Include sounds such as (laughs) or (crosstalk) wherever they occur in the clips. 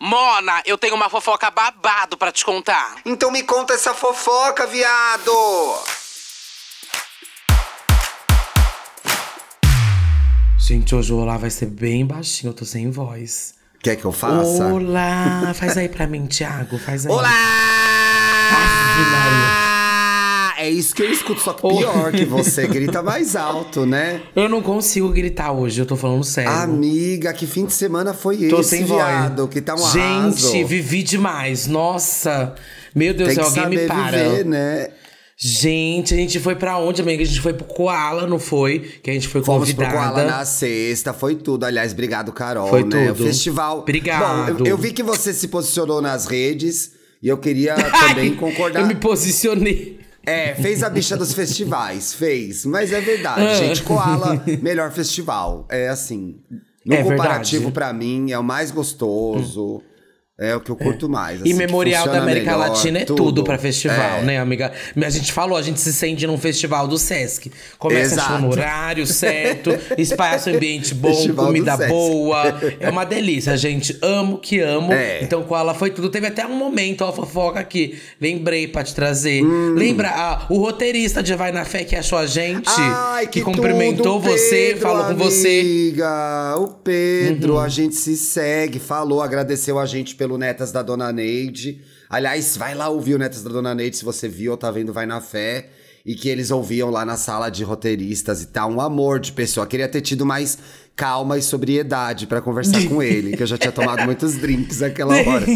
Mona, eu tenho uma fofoca babado pra te contar. Então me conta essa fofoca, viado! Gente, hoje o olá vai ser bem baixinho, eu tô sem voz. Quer que eu faça? Olá! Faz aí pra mim, Thiago, faz aí. Olá! Maria. É isso que eu escuto, só que pior que você grita mais alto, né? Eu não consigo gritar hoje, eu tô falando sério. Amiga, que fim de semana foi tô esse, sem viado? voz. Que tá um Gente, arraso. vivi demais. Nossa! Meu Deus, Tem que alguém saber me para. viver, né? Gente, a gente foi pra onde, amiga? A gente foi pro Koala, não foi? Que a gente foi Fomos pro convidada. Koala na sexta, foi tudo. Aliás, obrigado, Carol, Foi né? tudo. O festival. Obrigado. Bom, eu, eu vi que você se posicionou nas redes e eu queria (laughs) também Ai, concordar. Eu me posicionei. É, fez a bicha dos festivais, fez. Mas é verdade, Ah. gente. Koala, melhor festival. É assim. No É comparativo, pra mim, é o mais gostoso. É o que eu curto mais. E assim, que Memorial da América melhor, Latina é tudo, tudo pra festival, É. né, amiga? A gente falou, a gente se sente num festival do Sesc. Começa Exato. no horário certo, (laughs) espaço, ambiente bom, Festival comida boa. (laughs) É uma delícia, gente. Amo que amo. É. Então, com ela foi tudo. Teve até um momento, ó, fofoca aqui. Lembrei pra te trazer. Hum. Lembra ah, o roteirista de Vai na Fé que achou a gente? Ai, que, cumprimentou tudo, você, Pedro, falou com você. Uhum. Amiga, o Pedro, a gente se segue, falou, agradeceu a gente pelo Netas da Dona Neide. Aliás, vai lá ouvir o Netas da Dona Neide, se você viu ou tá vendo, vai na fé. E que eles ouviam lá na sala de roteiristas e tal. Um amor de pessoa. Queria ter tido mais calma e sobriedade pra conversar com ele, que eu já tinha tomado muitos drinks naquela hora.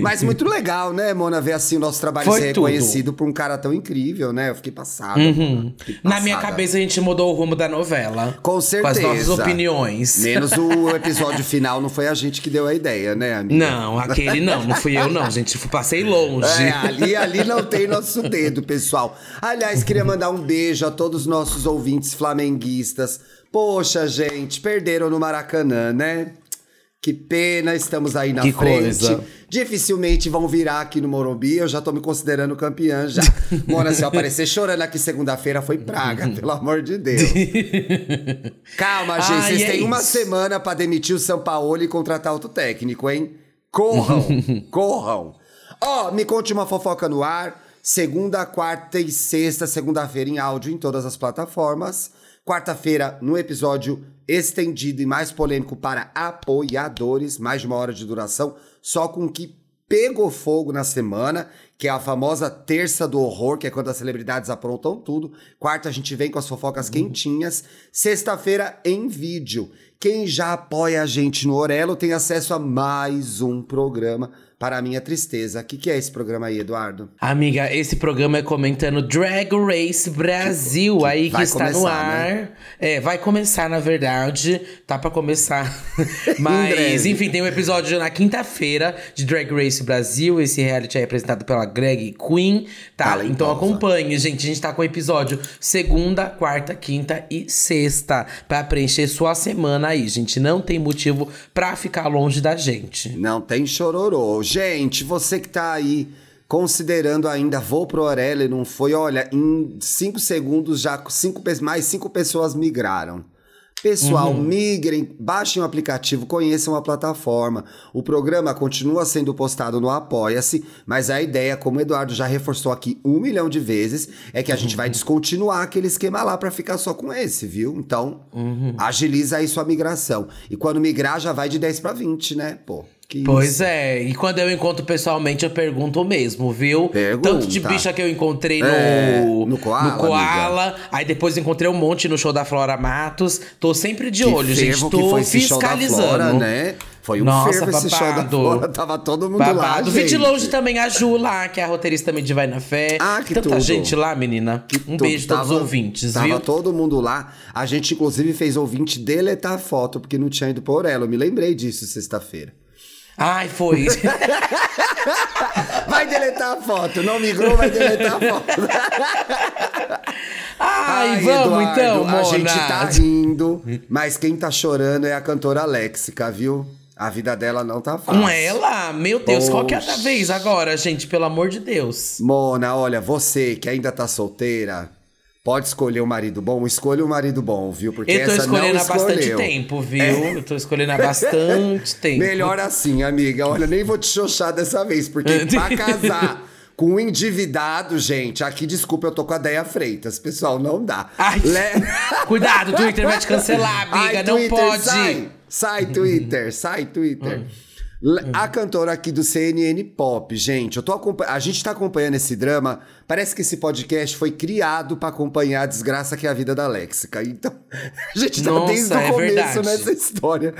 Mas muito legal, né, Mona, ver assim o nosso trabalho Foi ser tudo. reconhecido por um cara tão incrível, né? Eu fiquei passada. Uhum. Fiquei Na minha passada. cabeça, a gente mudou o rumo da novela. Com Com certeza. as nossas opiniões. Menos o episódio final, não foi a gente que deu a ideia, né, amiga? Não, aquele não, não fui eu não, gente. Passei longe. É, ali, ali não tem nosso dedo, pessoal. Aliás, queria mandar um beijo a todos os nossos ouvintes flamenguistas. Poxa, gente, perderam no Maracanã, né? Que pena, estamos aí na Que frente. coisa. Dificilmente vão virar aqui no Morumbi, eu já tô me considerando campeã já. (laughs) Mona, se eu aparecer chorando aqui segunda-feira, foi praga, pelo amor de Deus. (laughs) Calma, gente, Ai, vocês é têm uma semana pra demitir o São Paulo e contratar outro técnico, hein? Corram, (laughs) corram. Ó, me conte uma fofoca no ar. Segunda, quarta e sexta, segunda-feira em áudio em todas as plataformas. Quarta-feira, no episódio estendido e mais polêmico para apoiadores, mais de uma hora de duração, só com o que pegou fogo na semana, que é a famosa terça do horror, que é quando as celebridades aprontam tudo. Quarta a gente vem com as fofocas quentinhas. Sexta-feira em vídeo. Quem já apoia a gente no Orelo tem acesso a mais um programa para a minha tristeza. O que, que é esse programa aí, Eduardo? Amiga, esse programa é comentando Drag Race Brasil, aí que vai está no começar, ar. né? É, vai começar, na verdade. Tá pra começar. (laughs) Mas, enfim, tem um episódio na quinta-feira de Drag Race Brasil. Esse reality é apresentado pela Greg Queen, tá? Talentosa. Então acompanhe, gente. A gente tá com episódio segunda, quarta, quinta e sexta. Pra preencher sua semana aí, gente. Não tem motivo pra ficar longe da gente. Não tem chororô. Gente, você que tá aí considerando ainda vou pro e não foi, olha, em cinco segundos já cinco, mais cinco pessoas migraram. Pessoal, migrem, baixem o aplicativo, conheçam a plataforma. O programa continua sendo postado no Apoia-se, mas a ideia, como o Eduardo já reforçou aqui um milhão de vezes, é que a gente vai descontinuar aquele esquema lá pra ficar só com esse, viu? Então, agiliza aí sua migração. E quando migrar, já vai de 10 pra 20, né? Pô, que Pois isso. é, e quando eu encontro pessoalmente, eu pergunto mesmo, viu? Pergunta. Tanto de bicha que eu encontrei no, É, no Koala, Koala, aí depois encontrei um monte no show da Flora Matos. Tô sempre de Que olho, gente. Tô que foi fiscalizando. Flora, né? Foi um Nossa, fervo esse show da babado. Flora. Tava todo mundo lá, Babado. Vi de gente. longe também a Ju lá, que é a roteirista também de Vai na Fé. Ah, que Tanta tudo. gente lá, menina. um Tudo. beijo a todos os Tava- ouvintes, Tava viu? todo mundo lá. A gente, inclusive, fez ouvinte deletar a foto, porque não tinha ido pro Orelo. Eu me lembrei disso sexta-feira. Ai, foi. (laughs) Vai deletar a foto. Não migrou, vai deletar a foto. (laughs) Ai, vamos Eduardo, então, Mona. A gente tá rindo, mas quem tá chorando é a cantora Léxica, viu? A vida dela não tá fácil. Com ela? Meu Deus, qual que é a Poxa. vez agora, gente? Pelo amor de Deus. Mona, olha, você que ainda tá solteira, Pode escolher um marido bom? Escolha um marido bom, viu? Porque Eu tô essa escolhendo não há bastante tempo, viu? Eu tô escolhendo há bastante (laughs) tempo. Melhor assim, amiga. Olha, nem vou te xoxar dessa vez, porque (laughs) pra casar com um endividado, gente, aqui, desculpa, eu tô com a Deia Freitas. Pessoal, não dá. Ai, (laughs) Cuidado, o Twitter vai te cancelar, amiga. Ai, não Twitter, pode. Sai, sai Twitter, sai Twitter. Le- A cantora aqui do CNN Pop, gente, eu tô. A gente tá acompanhando esse drama. Parece que esse podcast foi criado pra acompanhar a desgraça que é a vida da Léxica. Então, (laughs) a gente tá Nossa, desde o é começo verdade. nessa história.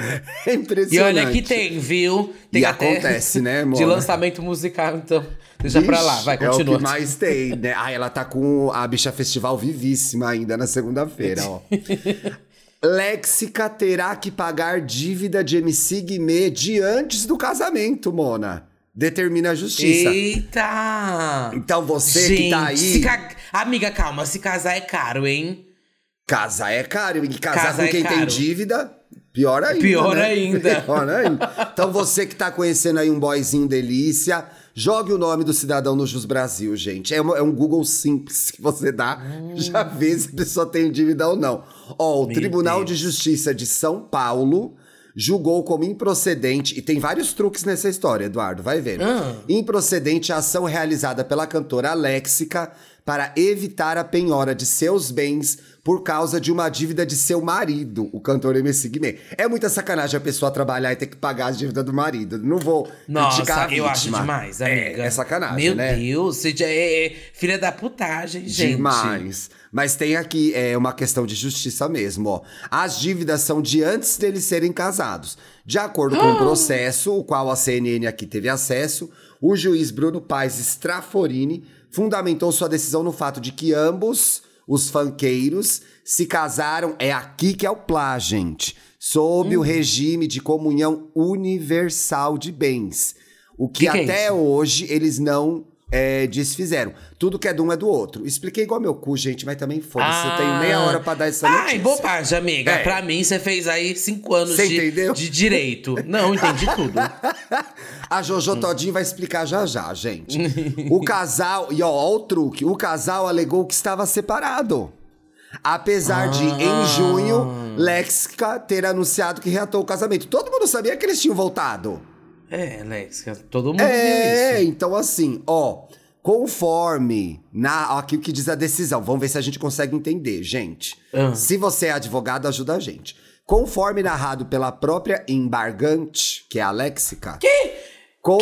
É E impressionante. olha que tem, viu? Tem E acontece, né, (laughs) De Mona? lançamento musical, então. Deixa pra lá, vai, É continua. o que mais tem, né? Ah, ela tá com a bicha festival vivíssima ainda na segunda-feira, ó. (laughs) Léxica terá que pagar dívida de MC Guimê de antes do casamento, Mona. Determina a justiça. Eita! Então você Gente, que tá aí. ca- Amiga, calma, se casar é caro, hein? Casar é caro. E casar Casar com é quem tem dívida, pior ainda. Pior né? ainda. (laughs) Pior ainda. Então você que tá conhecendo aí um boyzinho delícia, jogue o nome do cidadão no Jus Brasil, gente. É, uma- é um Google simples que você dá, já vê se a pessoa tem dívida ou não. Ó, o Hum. Meu Tribunal Deus. de Justiça de São Paulo julgou como improcedente, e tem vários truques nessa história, Eduardo, vai vendo. Ah. Improcedente a ação realizada pela cantora Léxica para evitar a penhora de seus bens por causa de uma dívida de seu marido, o cantor MC Guimê. É muita sacanagem a pessoa trabalhar e ter que pagar as dívidas do marido. Não vou criticar a Nossa, eu acho demais, amiga. É, é sacanagem, Meu né? Deus, você já é, é filha da putagem, gente. Demais. Mas tem aqui é, uma questão de justiça mesmo, ó. As dívidas são de antes deles serem casados. De acordo com o (gasps) processo, o qual a CNN aqui teve acesso, o juiz Bruno Paes Straforini fundamentou sua decisão no fato de que ambos, os fanqueiros, se casaram, é aqui que é o plá, gente, sob o regime de comunhão universal de bens. O que, Que é até isso? hoje eles não é, desfizeram. Tudo que é de um é do outro. Expliquei igual meu cu, gente, mas também foda-se. Eu tenho meia hora pra dar essa notícia. Ah. Ai, bobagem, amiga. É. Pra mim, você fez aí cinco anos Você de, entendeu? de direito. Não, entendi tudo. (laughs) A Jojo Todinho vai explicar já já, gente. (laughs) o casal, e ó, ó o truque. O casal alegou que estava separado. Apesar de, Ah. em junho, Lexica ter anunciado que reatou o casamento. Todo mundo sabia que eles tinham voltado. É, Alex, todo mundo É, viu isso. então assim, ó, conforme na aqui o que diz a decisão, vamos ver se a gente consegue entender, gente. Ah. Se você é advogado, ajuda a gente. Conforme narrado pela própria embargante, que é a Léxica. Que?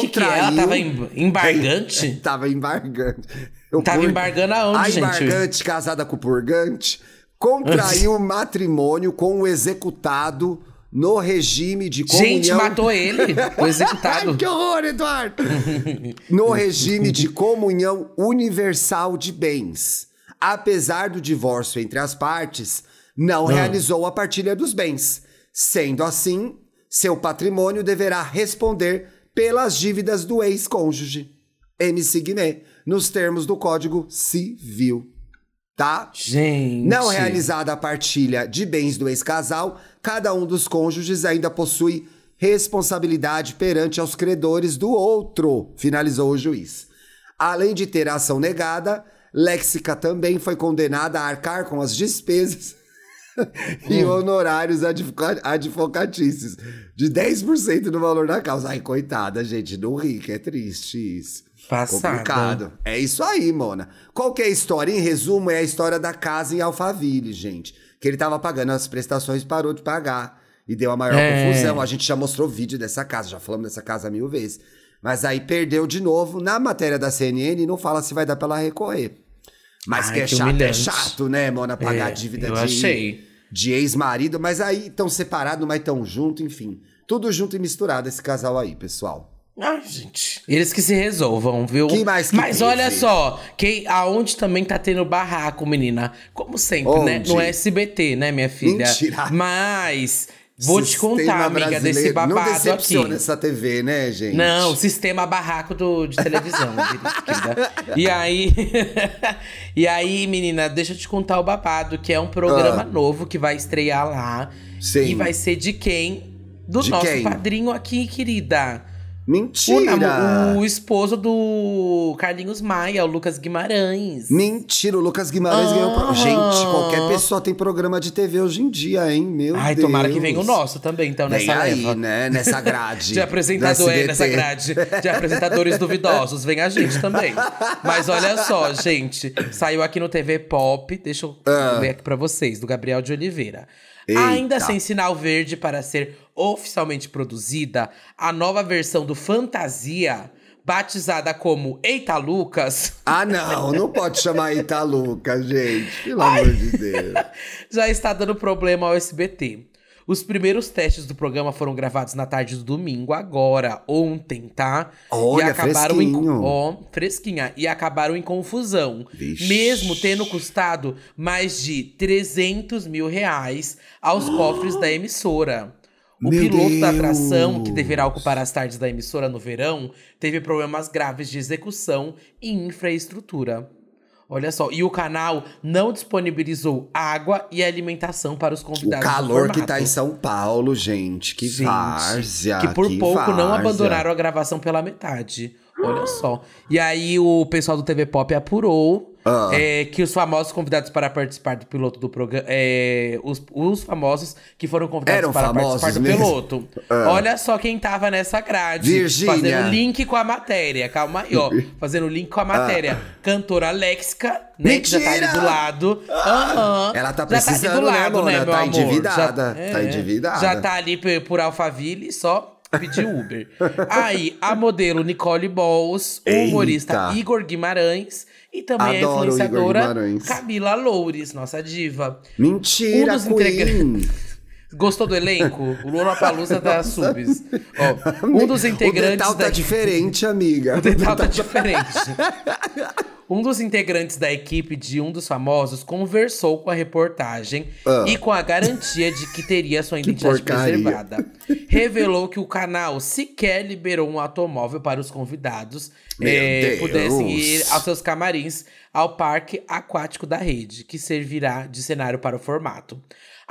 Que que é? Ela tava em- embargante? (laughs) tava embargante. O Tava pur- embargando aonde, a gente? embargante casada com o purgante contraiu (laughs) matrimônio com o executado no regime de comunhão... Gente, matou ele, (laughs) o executado. Ai, que horror, Eduardo! no regime de comunhão universal de bens. Apesar do divórcio entre as partes, não realizou a partilha dos bens. Sendo assim, seu patrimônio deverá responder pelas dívidas do ex-cônjuge, MC Guimê, nos termos do Código Civil. Tá? Gente. Não realizada a partilha de bens do ex-casal, cada um dos cônjuges ainda possui responsabilidade perante aos credores do outro, finalizou o juiz. Além de ter a ação negada, Léxica também foi condenada a arcar com as despesas (laughs) e honorários advoca advocatícios de 10% do valor da causa. Ai, coitada, gente, não ri, que é triste isso. Passada. Complicado. É isso aí, Mona. Qual que é a história? Em resumo, é a história da casa em Alphaville, gente. Que ele tava pagando as prestações e parou de pagar. E deu a maior É. confusão. A gente já mostrou vídeo dessa casa, já falamos dessa casa mil vezes. Mas aí perdeu de novo. Na matéria da CNN, não fala se vai dar pra ela recorrer. Mas Ai, que é que chato, é humilhante. chato, né, Mona? Pagar É, dívida eu de, achei. de ex-marido. Mas aí estão separados, mas estão junto, enfim. Tudo junto e misturado esse casal aí, pessoal. Ai, gente. Eles que se resolvam, viu? Que mais que Mas teve? olha só, quem, aonde também tá tendo barraco, menina. Como sempre, né? Onde? No SBT, né, minha filha? Mentira. Mas vou te Sistema contar, amiga, desse babado Não decepciona aqui. essa TV, né, gente? Não, o sistema barraco do, de televisão. (laughs) E aí. (laughs) e aí, menina, deixa eu te contar o babado, que é um programa Ah. novo que vai estrear lá. Sim. E vai ser de quem? Do De nosso quem? padrinho aqui, querida. O, Mentira! namo- o esposo do Carlinhos Maia, o Lucas Guimarães. Mentira, o Lucas Guimarães Ah. ganhou. Pro... Gente, qualquer pessoa tem programa de TV hoje em dia, hein? Meu Ai, Deus. tomara que venha o nosso também, então, Vem nessa aí, leva. né? Nessa grade. (laughs) De apresentador, do é, nessa grade. De apresentadores duvidosos. Vem a gente também. Mas olha só, gente. Saiu aqui no TV Pop. Deixa eu ler aqui pra vocês, do Gabriel de Oliveira. Eita. Ainda sem sinal verde para ser oficialmente produzida, a nova versão do Fantasia, batizada como Eita Lucas, (laughs) Ah, não, não pode chamar Italuca, gente. Pelo amor de Deus. (laughs) já está dando problema ao SBT. Os primeiros testes do programa foram gravados na tarde do domingo, agora, ontem, tá? Olha, e acabaram em fresquinho. ó, fresquinha e acabaram em confusão, Vixe. mesmo tendo custado mais de 300 mil reais aos (gasps) cofres da emissora. O Meu piloto da atração, que Deus. deverá ocupar as tardes da emissora no verão, teve problemas graves de execução e infraestrutura. Olha só, e o canal não disponibilizou água e alimentação para os O convidados. do calor que tá em São Paulo, gente. Que Gente, várzea. Que por pouco não várzea. abandonaram a gravação pela metade. Olha só. E aí o pessoal do TV Pop apurou Ah. é, que os famosos convidados para participar do piloto do programa. É, os, os famosos que foram convidados Eram para participar do mesmo? piloto. Ah. Olha só quem tava nessa grade. Virgínia. Fazendo link com a matéria. Calma aí, ó. (laughs) Fazendo link com a matéria. Cantora Lexica, né? Que já tá ali Ah. Mentira! do lado. Aham. Ela tá Já precisando, ali do né, lado, Mona? né, meu Tá amor? endividada, Já, tá é, endividada. Já tá ali por, por Alphaville, só pedir Uber. Aí, a modelo Nicole Balls, o Eita. humorista Igor Guimarães e também Adoro a influenciadora. Camila Loures, nossa diva. Mentira, Um dos Queen. (laughs) Gostou do elenco? O Lula Palusa da Subs. Ó, um dos O integrantes detal da tá diferente, amiga. o detalhe tá diferente. Um dos integrantes da equipe de um dos famosos conversou com a reportagem Ah. e com a garantia de que teria sua (laughs) identidade preservada. Revelou que o canal sequer liberou um automóvel para os convidados eh, pudessem ir aos seus camarins ao parque aquático da rede, que servirá de cenário para o formato.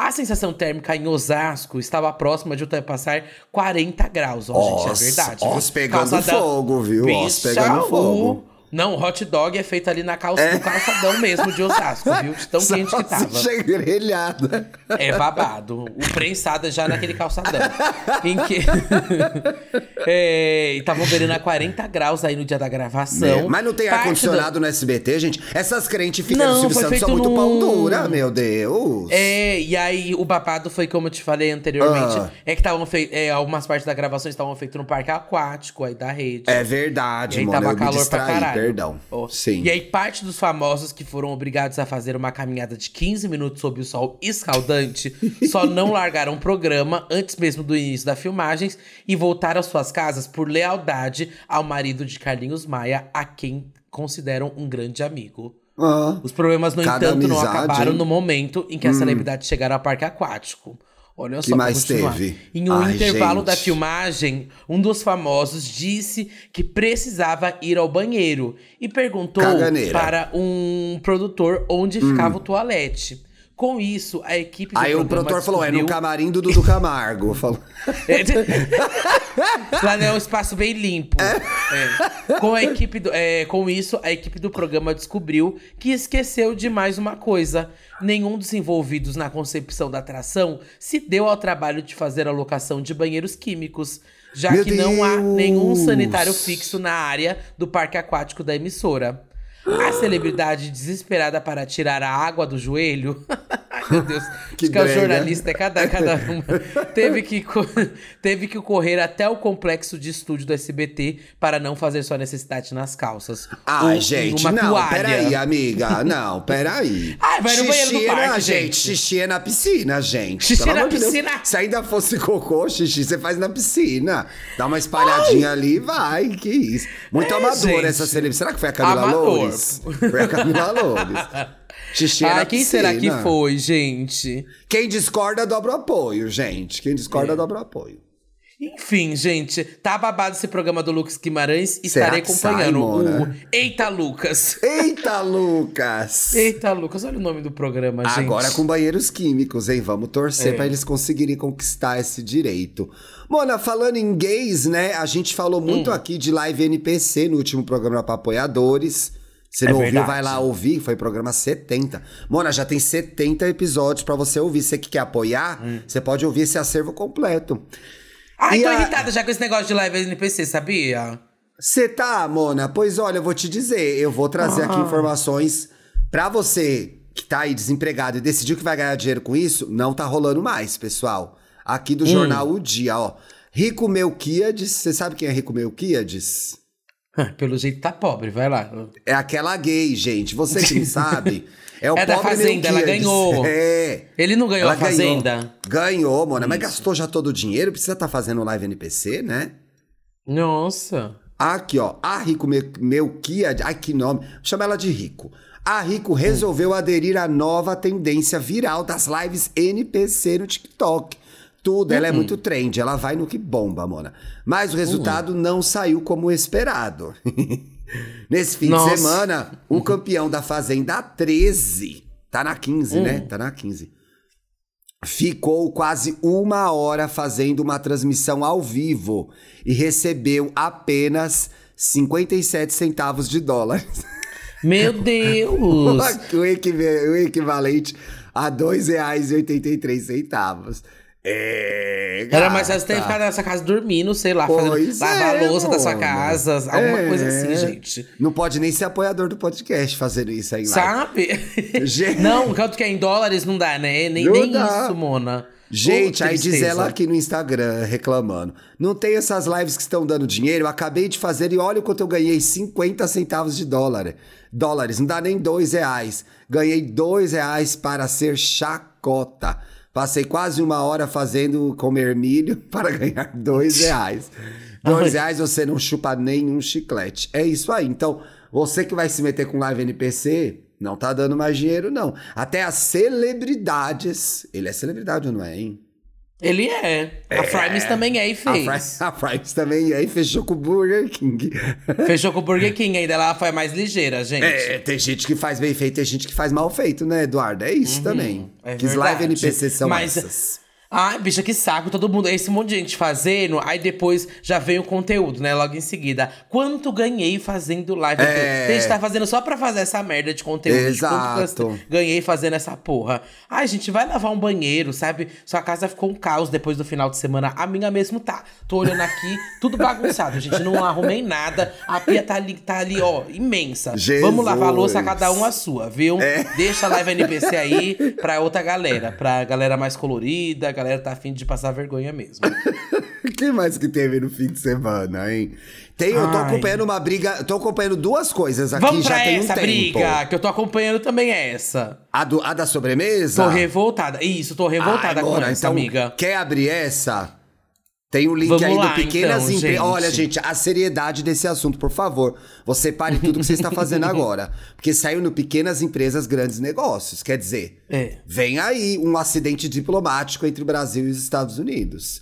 A sensação térmica em Osasco estava próxima de ultrapassar 40 graus. Ó, gente, é verdade. os pegando Calçadão- fogo, viu? Os pegando o- fogo. Não, o hot dog é feito ali na calça, no calçadão mesmo de Osasco, viu? De tão (laughs) quente que tava. Grelhada. É babado. O prensado é já naquele calçadão. (laughs) em que. (laughs) é, e estavam beirando a 40 graus aí no dia da gravação. É, Mas não tem ar-condicionado no SBT, gente? Essas crentes ficam no Silvio Santos são muito num- pau dura, meu Deus. É, e aí o babado foi como eu te falei anteriormente. Ah. É que estavam feitos. É, algumas partes da gravação estavam feitas no parque aquático aí da rede. É E verdade, aí mano. tava calor pra caralho. Perdão. Ó, Sim. E aí, parte dos famosos que foram obrigados a fazer uma caminhada de 15 minutos sob o sol escaldante (laughs) só não largaram o programa antes mesmo do início das filmagens e voltaram às suas casas por lealdade ao marido de Carlinhos Maia, a quem consideram um grande amigo. Ah, Os problemas, no entanto, não amizade, acabaram hein? Hum. no momento em que as celebridades chegaram ao parque aquático. Olha Que só, mais teve? Em um Ai, intervalo gente. da filmagem, um dos famosos disse que precisava ir ao banheiro e perguntou Caganeira. Hum. para um produtor onde ficava o toalete. Com isso, a equipe do Aí o produtor falou: é no camarim do Dudu Camargo. (laughs) Falou. (laughs) Lá é um espaço bem limpo. É. Com, a equipe do- é, com isso, a equipe do programa descobriu que esqueceu de mais uma coisa. Nenhum dos envolvidos na concepção da atração se deu ao trabalho de fazer a locação de banheiros químicos, já Meu que não há nenhum sanitário fixo na área do parque aquático da emissora. A celebridade desesperada para tirar a água do joelho. (laughs) Ai, meu Deus. Que Acho que é o jornalista, é cada, cada uma. teve, que, (laughs) teve que correr até o complexo de estúdio do SBT para não fazer sua necessidade nas calças. Ai, Ou gente, não, toalha. peraí, amiga. Não, peraí. Ai, (laughs) vai no banheiro do Xixi é na- parque, gente. Xixi é na piscina, gente. Xixi na de Deus. piscina. Se ainda fosse cocô, xixi, você faz na piscina. Dá uma espalhadinha ali, vai, que isso. Muito É, amadora gente. essa celebridade. Será que foi a Camila Amador. Loures? Foi a Camila Loures. Xixi é Ai, quem piscina. será que foi, gente? Quem discorda dobra o apoio, gente. Quem discorda dobra o apoio. Enfim, gente, tá babado esse programa do Lucas Guimarães. Será Estarei sai, acompanhando Mona? o Eita Lucas. Eita, Lucas! (laughs) Eita Lucas, olha o nome do programa, gente. Agora com banheiros químicos, hein? Vamos torcer É. pra eles conseguirem conquistar esse direito. Mona, falando em gays, né? A gente falou muito Hum. aqui de live NPC no último programa pra apoiadores. Você É não ouviu, vai lá ouvir, foi programa 70. Mona, já tem 70 episódios pra você ouvir. Você que quer apoiar, Hum. você pode ouvir esse acervo completo. Ai, E tô a- irritada já com esse negócio de live NPC, sabia? Você tá, Mona? Pois olha, eu vou te dizer, eu vou trazer Ah. aqui informações pra você que tá aí desempregado e decidiu que vai ganhar dinheiro com isso, não tá rolando mais, pessoal. Aqui Hum. do jornal O Dia, ó. Rico Melquiades, você sabe quem é Rico Melquiades? Pelo jeito tá pobre, vai lá. É aquela gay, gente. Você que (laughs) sabe, é o É da Fazenda, ela ganhou. (laughs) É. Ele não ganhou Ela a Fazenda? Ganhou, Mona, mas gastou já todo o dinheiro, precisa estar fazendo live NPC, né? Nossa. Aqui, ó. A Rico Me- Melquiades. Ai, que nome. Chama ela de Rico. A Rico resolveu aderir à nova tendência viral das lives NPC no TikTok. Tudo, ela é muito trend, ela vai no que bomba, Mona. Mas o resultado não saiu como esperado. (laughs) Nesse fim Nossa. de semana, o campeão da Fazenda 13, tá na 15, né? Tá na 15 ficou quase uma hora fazendo uma transmissão ao vivo e recebeu apenas 57 centavos de dólar. (laughs) Meu Deus! (laughs) o equivalente a R$ 2,83. É, Era mais fácil ter ficado nessa casa dormindo, sei lá, Pois fazendo, lavar é, a louça da sua casa, alguma É. coisa assim, gente. Não pode nem ser apoiador do podcast fazendo isso aí. Sabe? (laughs) Não, quanto que é em dólares não dá, né? Nem, nem dá. isso, Mona. Gente, Ô, aí diz ela aqui no Instagram reclamando. Não tem essas lives que estão dando dinheiro. Eu acabei de fazer e olha o quanto eu ganhei: 50 centavos de dólar. Dólares, não dá nem dois reais. Ganhei dois reais para ser chacota. Passei quase uma hora fazendo comer milho (laughs) para ganhar dois reais. Dois Ai. reais você não chupa nenhum chiclete. É isso aí. Então, você que vai se meter com live NPC, não tá dando mais dinheiro, não. Até as celebridades. Ele é celebridade ou não é, hein? Ele é. A Frimes também é e A fez. Fri- A Frimes também aí fechou com o Burger King. (laughs) Fechou com o Burger King, ainda ela foi mais ligeira, gente. É, tem gente que faz bem feito, tem gente que faz mal feito, né, Eduardo? É isso também. É que verdade. live NPC são Mas- essas. Ai, bicha, que saco, todo mundo. Esse monte de gente fazendo, aí depois já vem o conteúdo, né? Logo em seguida. Quanto ganhei fazendo live? É. Tem gente tá fazendo só pra fazer essa merda de conteúdo. de Exato. Quanto que eu ganhei fazendo essa porra. Ai, gente, vai lavar um banheiro, sabe? Sua casa ficou um caos depois do final de semana. A minha mesmo tá. Tô olhando aqui, (laughs) tudo bagunçado, gente. Não arrumei nada. A pia tá ali, tá ali ó, imensa. Jesus. Vamos lavar a louça, cada um a sua, viu? É. Deixa a live NPC aí pra outra galera. Pra galera mais colorida, a galera tá afim de passar vergonha mesmo. (laughs) Que mais que teve no fim de semana, hein? Tem, eu tô Ai. acompanhando uma briga, tô acompanhando duas coisas aqui Vamos já pra tem um essa tempo. briga, que eu tô acompanhando também é essa. A, do- a da sobremesa? Tô revoltada. Isso, tô revoltada Ai, com essa, então, amiga. Quer abrir essa? Tem o link Vamos aí lá, do Pequenas então, Empresas. Olha, gente, a seriedade desse assunto, por favor. Você pare tudo que você está fazendo (laughs) agora. Porque saiu no Pequenas Empresas, Grandes Negócios. Quer dizer, É. vem aí um acidente diplomático entre o Brasil e os Estados Unidos.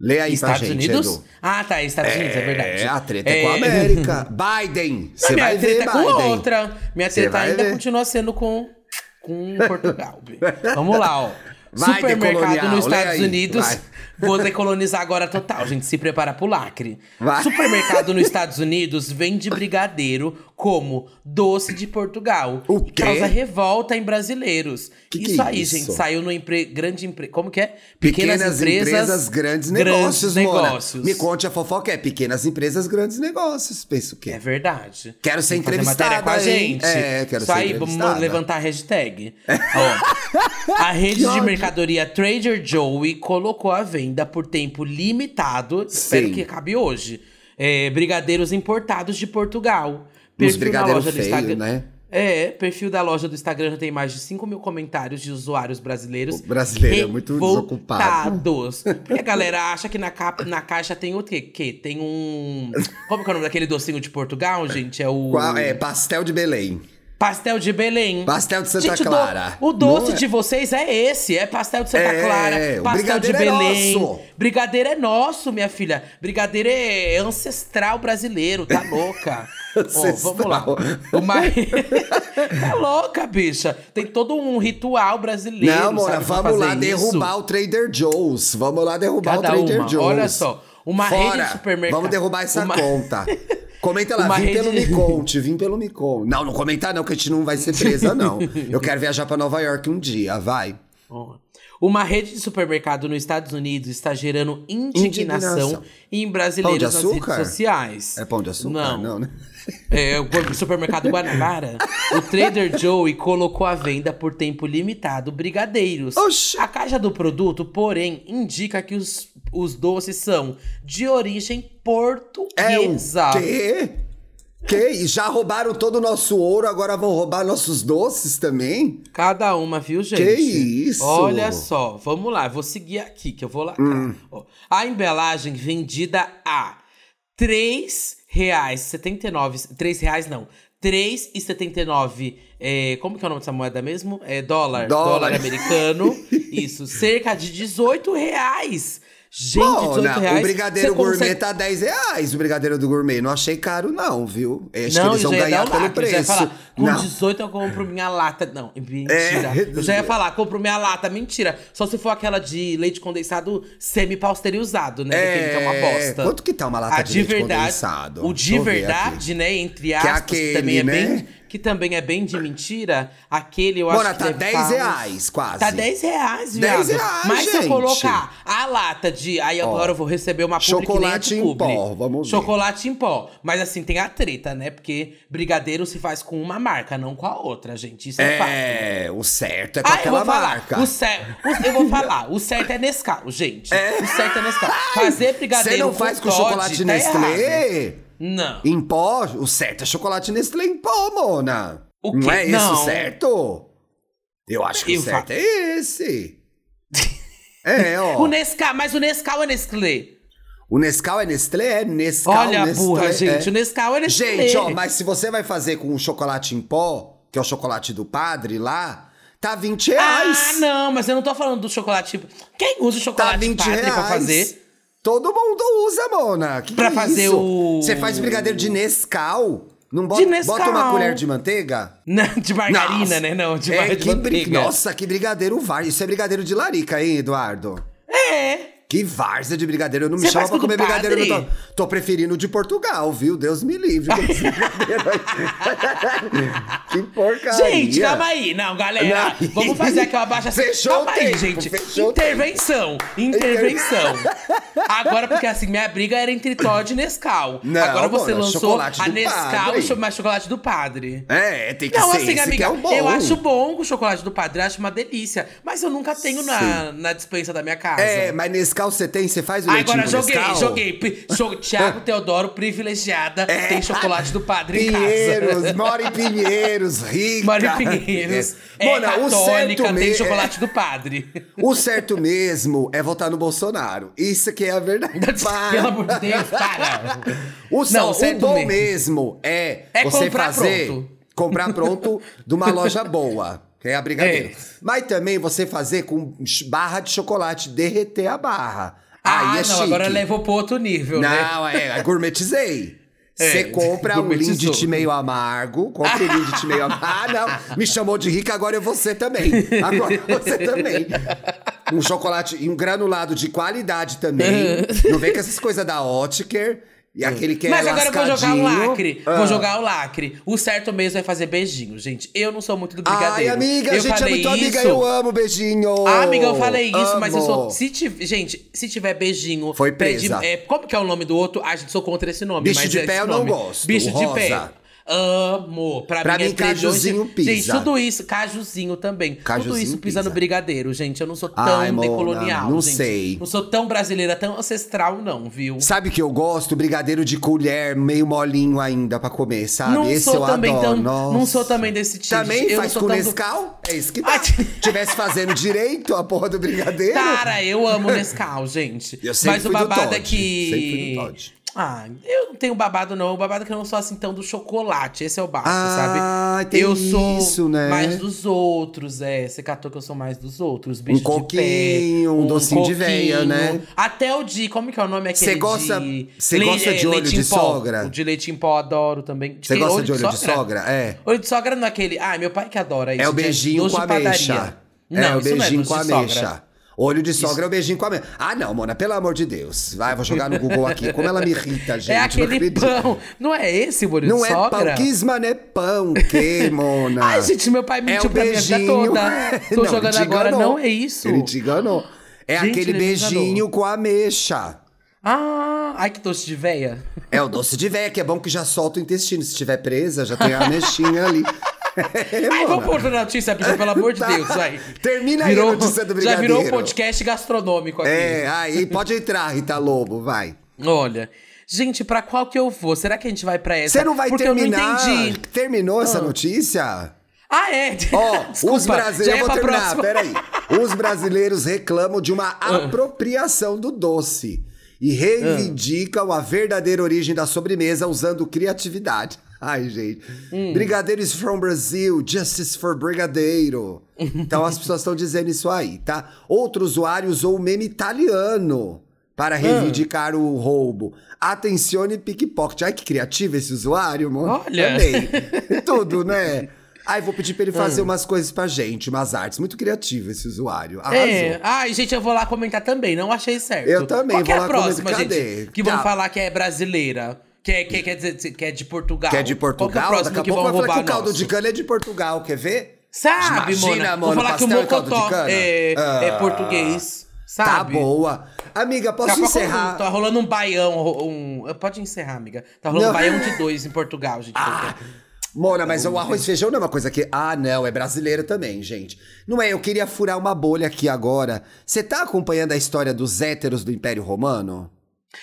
Lê aí Estados pra gente, Unidos? Edu. Ah, tá, Estados Unidos, é verdade. É, a treta é, com a América. (laughs) Biden, você vai ver, treta é com Biden. outra. Minha treta ainda ver. continua sendo com, com Portugal. (laughs) Vamos lá, ó. Vai, Supermercado nos Estados Unidos. vai. Vou decolonizar agora total, gente. Se prepara pro lacre. Vai. Supermercado nos Estados Unidos vende brigadeiro como doce de Portugal. O E quê? causa revolta em brasileiros. Que que isso é aí, isso? gente, saiu no empre... grande empre... Como que é? Pequenas, empresas, grandes negócios, Mona. negócios. Me conte a fofoca, é pequenas empresas, grandes negócios. Penso o quê? É verdade. Quero ser Tem que entrevistada, com a gente. É, quero Isso ser aí, vamos levantar a hashtag. Ó, a (laughs) rede de mercadoria Trader Joey colocou à venda por tempo limitado, espero Sim. que acabe hoje, é, brigadeiros importados de Portugal. Da brigadeiros loja do feio, Instagram- né? É, perfil da loja do Instagram já tem mais de 5 mil comentários de usuários brasileiros. O brasileiro é muito desocupado. Porque a galera acha que na, capa, na caixa tem o quê? Que tem um. Como é o nome daquele docinho de Portugal, gente? É o. Qual- é, pastel de Belém. Pastel de Belém. Pastel de Santa Gente, o do- Clara. O, doce é? de vocês é esse, é pastel de Santa É, Clara, pastel de brigadeiro é Belém. nosso. Brigadeiro é nosso, minha filha. Brigadeiro é ancestral brasileiro, tá louca? (laughs) Ó, vamos lá. Uma... (laughs) tá louca, bicha. Tem todo um ritual brasileiro. Não, pra vamos lá derrubar isso. o Trader Joe's. Vamos lá derrubar Cada o Trader uma. Joe's. Olha só, uma Fora. rede de supermercado. Vamos derrubar essa Uma- conta. (laughs) Comenta lá, vim pelo de- Conte, vim pelo Me Conte. Não, não comenta não, que a gente não vai ser presa, não. (laughs) Eu quero viajar pra Nova York um dia, vai. Uma rede de supermercado nos Estados Unidos está gerando indignação, Indignação. em brasileiros nas redes sociais. É pão de açúcar? Não. Não, né? (laughs) É, o supermercado Guanabara. o Trader Joe colocou à venda por tempo limitado brigadeiros. Oxi. A caixa do produto, porém, indica que os, os doces são de origem É o portuguesa. quê? Que? E já roubaram todo o nosso ouro, agora vão roubar nossos doces também? Cada uma, viu, gente? Que isso? Olha só, vamos lá, vou seguir aqui, que eu vou lá. Hum. A embalagem vendida a R$ 3,79. R$ reais não. R$ 3,79. É, como que é o nome dessa moeda mesmo? É dólar. Dólar. Dólar americano. (laughs) Isso, cerca de 18 reais. Gente, Bom, 18 na- reais. o brigadeiro gourmet consegue- tá 10 reais. O brigadeiro do gourmet. Não achei caro, não, viu? Acho que não, eles eu vão ia ganhar pelo lacre, ia preço. falar, com não. 18 eu compro minha lata. Não, mentira. É. Eu já ia falar, compro minha lata. Mentira. Só se for aquela de leite condensado semi-pasteurizado, né? Aquele que é uma bosta. Quanto que tá uma lata A de de leite verdade, condensado? O de verdade, né? Entre é aspas, que, aquele, também é né? bem. Que também é bem de mentira. Aquele eu acho que tá deve 10 tá uns- reais, quase. Tá 10 reais, 10 viado. reais, Mas se eu gente. colocar a lata de. Aí agora eu vou receber uma publi que chocolate em anti-publi. pó, vamos ver. Chocolate em pó. Mas assim, tem a treta, né? Porque brigadeiro se faz com uma marca, não com a outra, gente. Isso é, fato. É, o certo é com Ah, eu aquela vou falar. marca. O cer... o- Eu vou falar. O certo é Nescau, gente. O certo é Nescau. Fazer brigadeiro Você não faz com chocolate tá Nestlé? errado. Não. Em pó? O certo é chocolate Nestlé em pó, Mona. O Não quê? é esse Não. o certo? Eu acho que Eu o certo é esse. (laughs) é, ó. O Nescau, mas o Nescau é Nestlé. O Nescau é Nestlé? É Nescau, Olha a Nestlé, burra, é. gente. O Nescau é Nestlé. Gente, ó, mas se você vai fazer com o chocolate em pó, que é o chocolate do padre lá, tá 20 reais. Ah, não, mas eu não tô falando do chocolate. Quem usa o Tá chocolate 20 padre reais. pra fazer? Todo mundo usa, Mona. Que Pra que é fazer isso? o- Você faz brigadeiro de Nescau? Não bota, bota uma colher de manteiga? Não, de margarina, Nossa. né? Não, de, é, de manteiga. Nossa, que brigadeiro var. Isso é brigadeiro de larica, hein, Eduardo? É. Que várzea de brigadeiro. Eu não me faz pra com o comer do brigadeiro. Eu padre? tô, tô preferindo o de Portugal, viu? Deus me livre (laughs) aí. que porcaria. Gente, calma aí. Não, galera. Não. Vamos fazer aqui uma baixa. (laughs) Fechou calma o aí, tempo, gente. fechou o Intervenção. Intervenção. (laughs) Agora, porque assim, minha briga era entre Todd e Nescau. Não, Agora você Mona, lançou a Nescau padre. e mais chocolate do padre. É, tem que Não, ser assim, esse amiga, é o bom. eu acho bom o chocolate do padre, eu acho uma delícia. Mas eu nunca tenho na, na dispensa da minha casa. É, mas Nescau você tem? Você faz o leitinho Agora joguei, Nescau? joguei. Jo- (laughs) Thiago Teodoro, privilegiada, tem chocolate do padre em Pinheiros, casa. mora em Pinheiros, rica. Mora em Pinheiros. É, Mona, o certo católica, tem mesmo. chocolate do padre. (laughs) O certo mesmo é votar no Bolsonaro. Isso que é a verdade. (laughs) Pelo amor de Deus, para. O, só, Não, o certo bom mesmo. mesmo é, É você comprar fazer pronto. comprar pronto de uma loja boa, que é a Brigadeiro. É. Mas também você fazer com barra de chocolate, derreter a barra. Ah, Aí é não, chique. agora levou pro outro nível, né? Não, é, gourmetizei. (laughs) É, Você compra um. Lindt meio amargo, compra um Lindt meio (laughs) amargo. Ah, não, me chamou de rica, agora é você também. Agora você também. Um chocolate e um granulado de qualidade também. (laughs) Não vem com essas coisas da Otker. E aquele que é Mas agora eu vou jogar o lacre. Ah. Vou jogar o lacre. O certo mesmo é fazer beijinho, gente. Eu não sou muito do brigadeiro. Ai, amiga, a eu gente é muito amiga, isso. eu amo beijinho. Ah, amiga, eu falei isso, mas eu sou. Amo. Se tiv- gente, se tiver beijinho. Foi de- presa. é, como que é o nome do outro? A gente sou contra esse nome. Bicho de é pé eu não nome. gosto, Bicho o de pé. Amo. Pra, Pra mim, é trilhões de- cajuzinho pisa. Gente, tudo isso, cajuzinho também. tudo Cajuzinho isso pisa no brigadeiro, gente. Eu não sou tão Ai, Mona, decolonial. não gente. sei. Não sou tão brasileira, tão ancestral, não, viu? Sabe que eu gosto? Brigadeiro de colher, meio molinho ainda pra comer, sabe? Não Esse sou eu também adoro. tão- não sou também desse tipo. Também Eu faz com Nescau? É isso que dá. Ai, (laughs) Tivesse fazendo direito a porra do brigadeiro. Cara, eu amo Nescau, gente. Eu sempre Mas o babado é Toddy, sempre fui que. do Toddy. Ah, eu não tenho babado, não. O babado é que eu não sou assim tão do chocolate. Esse é o básico, Ah, sabe? tem eu sou isso, né? mais dos outros, é. Você catou que eu sou mais dos outros. Beijo Um de pé, coquinho, um docinho de véia, né? Até o de. Como que é o nome aquele? Cê gosta- de, le- gosta é, de olho de pó. sogra? O de leite em pó adoro também. Você gosta de olho de sogra? É. Olho de sogra não é aquele. Ah, meu pai que adora isso. É o de beijinho com de padaria. ameixa. Não, é o beijinho com de sogra. ameixa. Olho de sogra é o beijinho com ameixa. Ah, não, Mona, pelo amor de Deus. Vai, vou jogar no (laughs) Google aqui. Como ela me irrita, gente. É não aquele acredito. pão. Não é esse o olho Não de é sogra? pão. Kisman é pão. Que, Mona? Ai, gente, meu pai mentiu é o pra minha vida beijinho. toda. (laughs) Tô Não, jogando agora, enganou. não é isso. Ele te enganou. É Gente, aquele beijinho com ameixa. Ah, ai, que doce de véia. É o doce de véia, que é bom que já solta o intestino. Se estiver presa, já tem a ameixinha ali. (laughs) É, Mona. vamos pôr outra notícia, Pisa, pelo amor de Tá. Deus, vai. Termina aí a notícia do (laughs) Já virou um brigadeiro. podcast gastronômico aqui. É, aí pode entrar, Rita Lobo, vai. Olha, gente, pra qual que eu vou? Será que a gente vai pra essa? Você não vai Porque terminar? eu não entendi. Terminou essa notícia? Ah, é? Ó, (laughs) Desculpa, os brasileiros. Eu vou pra terminar, peraí. Os brasileiros reclamam de uma apropriação do doce e reivindicam a verdadeira origem da sobremesa usando criatividade. Ai, gente. Brigadeiro is from Brazil, justice for brigadeiro. Então as pessoas estão dizendo isso aí, tá? Outro usuário usou o meme italiano para reivindicar o roubo. Atencione pickpocket. Ai, que criativo esse usuário, mano. Olha. Amei. (laughs) Tudo, né? Ai, vou pedir pra ele fazer umas coisas pra gente, umas artes. Muito criativo esse usuário. Arrasou. É, ai, gente, eu vou lá comentar também, não achei certo. Eu também Qual que é vou a lá próxima, comentar. gente? Cadê? Que vão Tá. falar que é brasileira. Que, é- que, quer dizer que é de Portugal. Que é de Qual que é Portugal? próximo Daqui a pouco vai falar que o caldo nosso? de cana é de Portugal, quer ver? Sabe, Imagina, Mona? mano, Vou falar que o Mocotó é, é Ah. português. Tá Sabe? boa. Amiga, posso encerrar? Tá rolando um baião. Um... Pode encerrar, amiga. Tá rolando Não. um baião de dois em Portugal, gente. Mona, mas o arroz e feijão não é uma coisa que. Ah, não, é brasileira também, gente. Não é, eu queria furar uma bolha aqui agora. Você tá acompanhando a história dos héteros do Império Romano?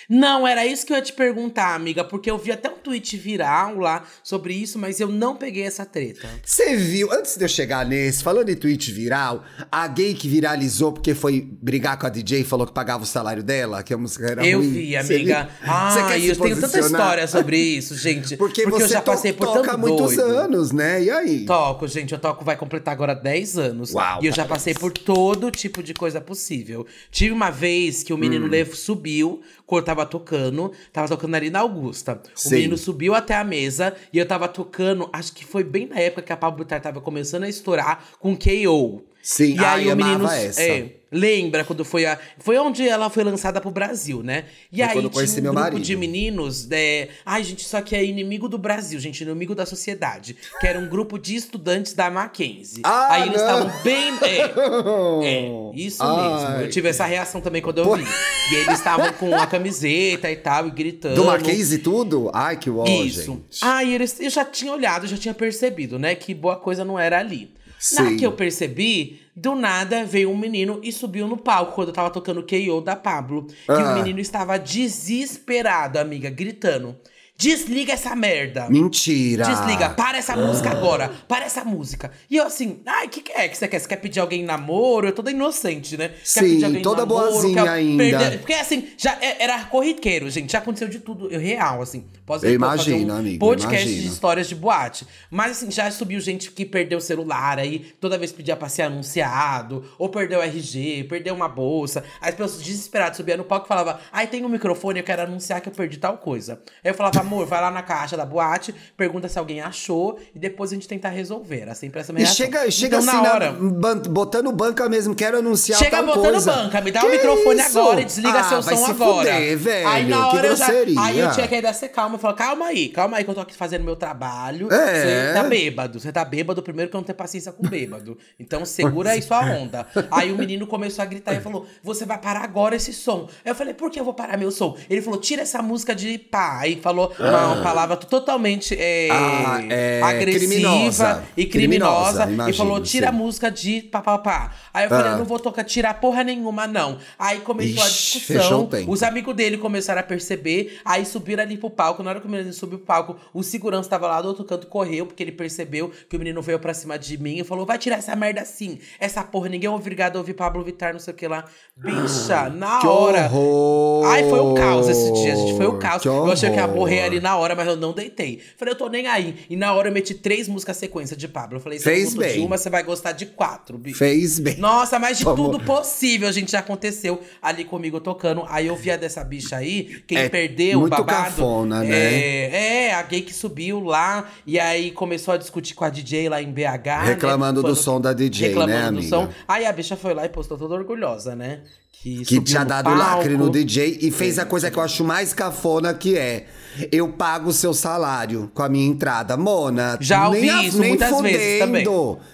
Não, era isso que eu ia te perguntar, amiga, porque eu vi até um tweet viral lá sobre isso, mas eu não peguei essa treta. Você viu, antes de eu chegar nesse, falando em tweet viral, a gay que viralizou porque foi brigar com a DJ e falou que pagava o salário dela, que a música era Eu ruim. vi, Você amiga. Você Ah, quer e se eu tenho tanta história sobre isso, (laughs) gente. Porque, você eu já passei por toca tanto muitos doido. anos, né? E aí? Toco, gente, eu toco, vai completar agora 10 anos. Uau, e eu já passei por todo tipo de coisa possível. Tive uma vez que o Hum. menino Levo subiu, eu tava tocando, tava tocando ali na Augusta. O Sim. menino subiu até a mesa e eu tava tocando, acho que foi bem na época que a Pablo Vittar tava começando a estourar com KO. Sim, e ah, aí o menino. essa. É, lembra quando foi a. Foi onde ela foi lançada pro Brasil, né? E Foi aí quando eu tinha conheci um meu grupo marido. de meninos. É... Ai, gente, isso aqui é inimigo do Brasil, gente, inimigo da sociedade. Que era um grupo de estudantes da Mackenzie. Ah, aí eles estavam bem. É, (laughs) é, isso mesmo. Ai. Eu tive essa reação também quando eu vi. E eles estavam com a camiseta e tal, e gritando. Do Marquês e tudo? Ai, que uó, Isso. gente. Ah, e eles, eu já tinha olhado, já tinha percebido, né? Que boa coisa não era ali. Na Sim. que eu percebi, do nada veio um menino e subiu no palco quando eu tava tocando o KO da Pablo. E Ah. o menino estava desesperado, amiga, gritando. Desliga essa merda. Mentira. Desliga, para essa música agora, para essa música. E eu assim, ai, o que, que é que você quer? Você quer pedir alguém em namoro? Eu toda inocente, né? Quer Sim, pedir alguém em toda namoro, boazinha quer ainda. Porque assim, já é- era corriqueiro, gente. Já aconteceu de tudo, eu real, assim. Posso Eu imagino, um amigo, podcast imagino. de histórias de boate. Mas assim, já subiu gente que perdeu o celular aí, toda vez pedia pra ser anunciado, ou perdeu o RG, perdeu uma bolsa. As pessoas desesperadas subiam no palco e falavam: Ai, tem um microfone, eu quero anunciar que eu perdi tal coisa. Aí eu falava, amor, vai lá na caixa da boate, pergunta se alguém achou e depois a gente tenta resolver. Era sempre essa minha E chega, chega então, assim, na na- hora. ban- botando banca mesmo, quero anunciar Chega tal botando coisa. banca, me dá Que o microfone isso? agora e desliga ah, seu vai som se agora. Fuder, velho, aí na hora eu já, aí eu tinha que ainda ser calma, falar, calma aí, calma aí que eu tô aqui fazendo meu trabalho. É. Você tá bêbado, você tá bêbado primeiro que eu não tenho paciência com bêbado. Então segura aí sua onda. Aí o menino começou a gritar e falou: "Você vai parar agora esse som". Aí eu falei: "Por que eu vou parar meu som?". Ele falou: "Tira essa música de pá". Aí falou uma palavra totalmente é, Ah, é, agressiva criminosa. e criminosa, Criminosa, e imagino, falou: "Tira a sim. música de papapá". Aí eu falei: Ah. "Eu não vou tocar tirar porra nenhuma não". Aí começou a Ixi, discussão. fechou o tempo. Os amigos dele começaram a perceber, aí subiram ali pro palco. Na hora que o menino subiu pro palco, o segurança tava lá do outro canto, correu, porque ele percebeu que o menino veio pra cima de mim e falou: vai tirar essa merda assim. Essa porra, ninguém é obrigado a ouvir Pablo Vittar, não sei o que lá. Bicha, (gasps) na Que hora. horror! Ai, foi um caos esse dia, gente. Foi o o caos. eu achei que ia morrer ali na hora, mas eu não deitei. Falei, eu tô nem aí. E na hora eu meti três músicas sequência de Pablo. Eu falei, se Fez eu gosto de bem. uma, você vai gostar de quatro, bicho. Fez bem. Nossa, mas de tudo possível, gente, já aconteceu ali comigo tocando. Aí eu vi a dessa bicha aí, quem É perdeu o muito babado. cafona, né? É, é, a gay que subiu lá e aí começou a discutir com a DJ lá em BH. né? Reclamando do Falando- som da DJ, reclamando né, do amiga? som. Aí a bicha foi lá e postou toda orgulhosa, né? Que, Que tinha dado palco. lacre no DJ e fez a coisa que eu acho mais cafona que é. Eu pago o seu salário com a minha entrada. Mona, Já ouvi nem, isso nem muitas fudendo, vezes também.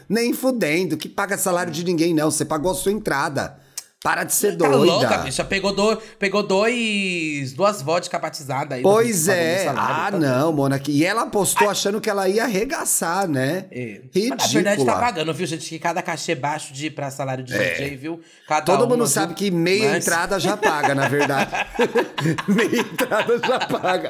Nem fudendo, que paga salário de ninguém, não. Você pagou a sua entrada. Para de ser Tá doida. louca, bicha. Pegou, do, pegou dois, duas vodka batizadas aí. Pois é. salário, Ah, tá não, Mona. que- E ela postou achando que ela ia arregaçar, né? É. Mas, Ridícula. Na verdade, tá pagando, viu, gente? Que cada cachê baixo de, pra salário de DJ, viu? Cada Todo uma, mundo viu? sabe que meia Mas- entrada já paga, na verdade. (laughs) (laughs) meia entrada já paga.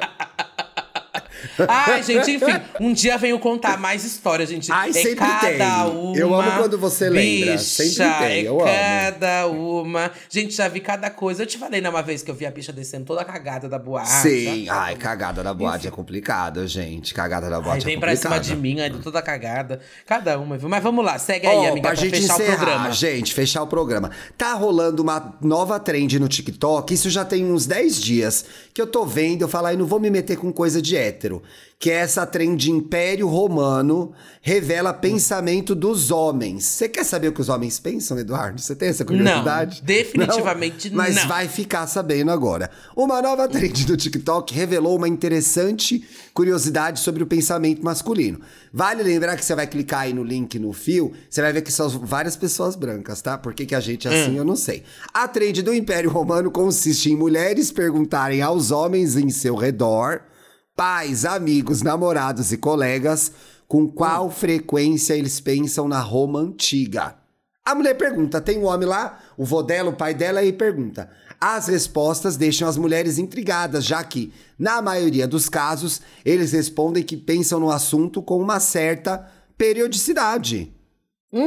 Ai, gente, enfim, um dia venho contar mais histórias, gente. Ai, é sempre cada tem. uma. Eu amo quando você lembra. bicha, Sempre tem, eu amo. é cada uma. Gente, já vi cada coisa. Eu te falei, né, uma vez que eu vi a bicha descendo toda cagada da boate. Sim. Ai, cagada da boate é complicado, gente. Cagada da Ai, boate vem é pra cima de mim, aí toda cagada. Cada uma, viu? Mas vamos lá, segue aí, Ó, amiga, pra pra, gente fechar encerrar, o programa. gente, fechar o programa. Tá rolando uma nova trend no TikTok, isso já tem uns 10 dias, que eu tô vendo, eu falo, aí não vou me meter com coisa de hétero. Que é essa trend Império Romano revela pensamento dos homens. Você quer saber o que os homens pensam, Eduardo? Você tem essa curiosidade? Não, definitivamente Mas não. vai ficar sabendo agora. Uma nova trend do TikTok revelou uma interessante curiosidade sobre o pensamento masculino. Vale lembrar que você vai clicar aí no link no fio, você vai ver que são várias pessoas brancas, tá? Por que, que a gente é assim, eu não sei. A trend do Império Romano consiste em mulheres perguntarem aos homens em seu redor, pais, amigos, namorados e colegas, com qual frequência eles pensam na Roma antiga. A mulher pergunta, tem um homem lá, o vô dela, o pai dela, e pergunta. As respostas deixam as mulheres intrigadas, já que, na maioria dos casos, eles respondem que pensam no assunto com uma certa periodicidade.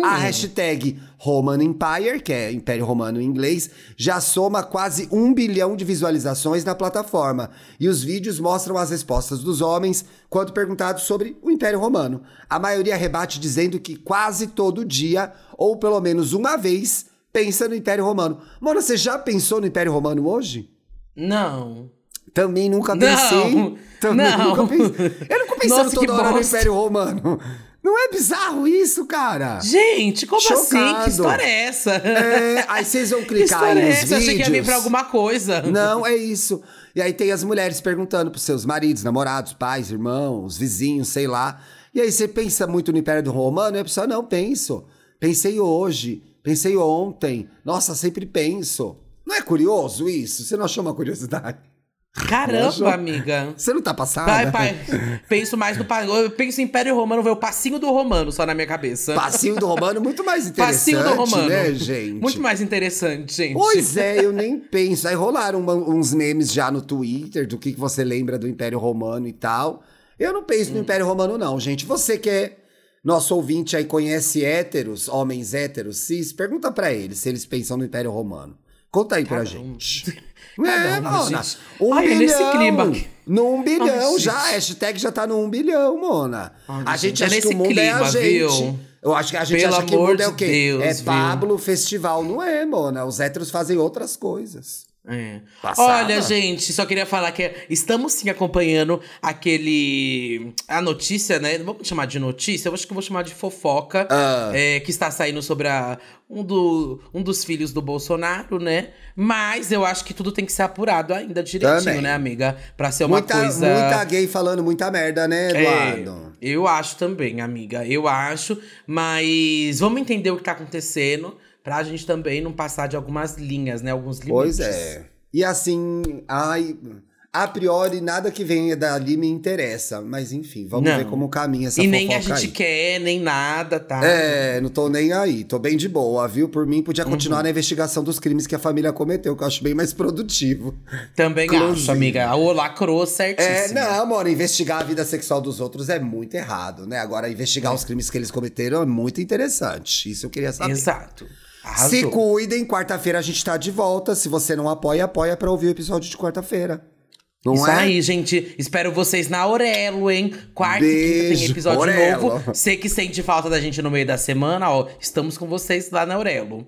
A hashtag Roman Empire, que é Império Romano em inglês, já soma quase um bilhão de visualizações na plataforma. E os vídeos mostram as respostas dos homens quando perguntados sobre o Império Romano. A maioria rebate dizendo que quase todo dia, ou pelo menos uma vez, pensa no Império Romano. Mona, você já pensou no Império Romano hoje? Não. Também nunca Não, pensei. Também não. nunca pensei. Eu não fico pensando Nossa, que toda hora no. Império Romano. Não é bizarro isso, cara? Gente, como assim? Chocado. Que história é essa? É, aí vocês vão (laughs) que clicar história aí é nos essa? Eu achei que ia vir vídeos. pra alguma coisa. Não, é isso. E aí tem as mulheres perguntando pros seus maridos, namorados, pais, irmãos, vizinhos, sei lá. E aí você pensa muito no Império do Romano? E a pessoa, não, penso. Pensei hoje, pensei ontem. Nossa, sempre penso. Não é curioso isso? Você não achou uma curiosidade? Caramba, amiga. Você não tá passada? Pai, pai, penso mais no. Eu penso em Império Romano, veio o passinho do Romano só na minha cabeça. Passinho do Romano, muito mais interessante, (laughs) Passinho do Romano. né, gente? Muito mais interessante, gente. Pois é, eu nem penso. Aí rolaram uma- uns memes já no Twitter do que, que você lembra do Império Romano e tal. Eu não penso Hum. no Império Romano, não, gente. Você que é nosso ouvinte aí, conhece héteros, homens héteros, cis, pergunta pra eles se eles pensam no Império Romano. Conta aí pra Cada um. gente. (laughs) (laughs) É, uma, Mona. gente. Um Ai, é bilhão. nesse clima. No um bilhão Ai, já. A hashtag já tá no um bilhão, Mona. Ai, a gente, gente, é acha que o mundo é a clima, gente. viu? Eu acho que a gente Pelo acha que o mundo é o quê? Deus, é viu? Pablo Festival. Não é, Mona. Os héteros fazem outras coisas. É. Olha, gente, só queria falar que estamos sim acompanhando aquele. A notícia, né? Vamos chamar de notícia? Eu acho que eu vou chamar de fofoca. Ah. é, que está saindo sobre a, um, do, um dos filhos do Bolsonaro, né? Mas eu acho que tudo tem que ser apurado ainda direitinho, Também. né, amiga? Pra ser uma muita, coisa. muita gay falando muita merda, né, É, Eduardo? eu acho também, amiga. Eu acho. Mas vamos entender o que tá acontecendo pra gente também não passar de algumas linhas, né? Alguns limites. Pois é. E assim, ai, a priori, nada que venha dali me interessa. Mas enfim, vamos Não. ver como caminha essa E nem a gente aí. quer, nem nada, tá? É, não tô nem aí. Tô bem de boa, viu? Por mim, podia continuar Uhum. na investigação dos crimes que a família cometeu, que eu acho bem mais produtivo. Também Inclusive. acho, amiga. O lacrou certíssimo. É, não, amor, investigar a vida sexual dos outros é muito errado, né? Agora, investigar os crimes que eles cometeram é muito interessante. Isso eu queria saber. Exato. Arrasou. Se cuidem, quarta-feira a gente tá de volta. Se você não apoia, apoia pra ouvir o episódio de quarta-feira. Não Isso é? aí, gente. Espero vocês na Aurelo, hein? Quarta e quinta tem Beijo, episódio Aurelo. novo. Você que sente falta da gente no meio da semana, ó. Estamos com vocês lá na Aurelo.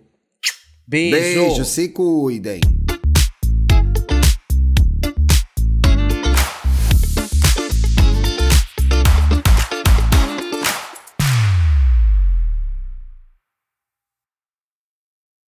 Beijo. Beijo, se cuidem.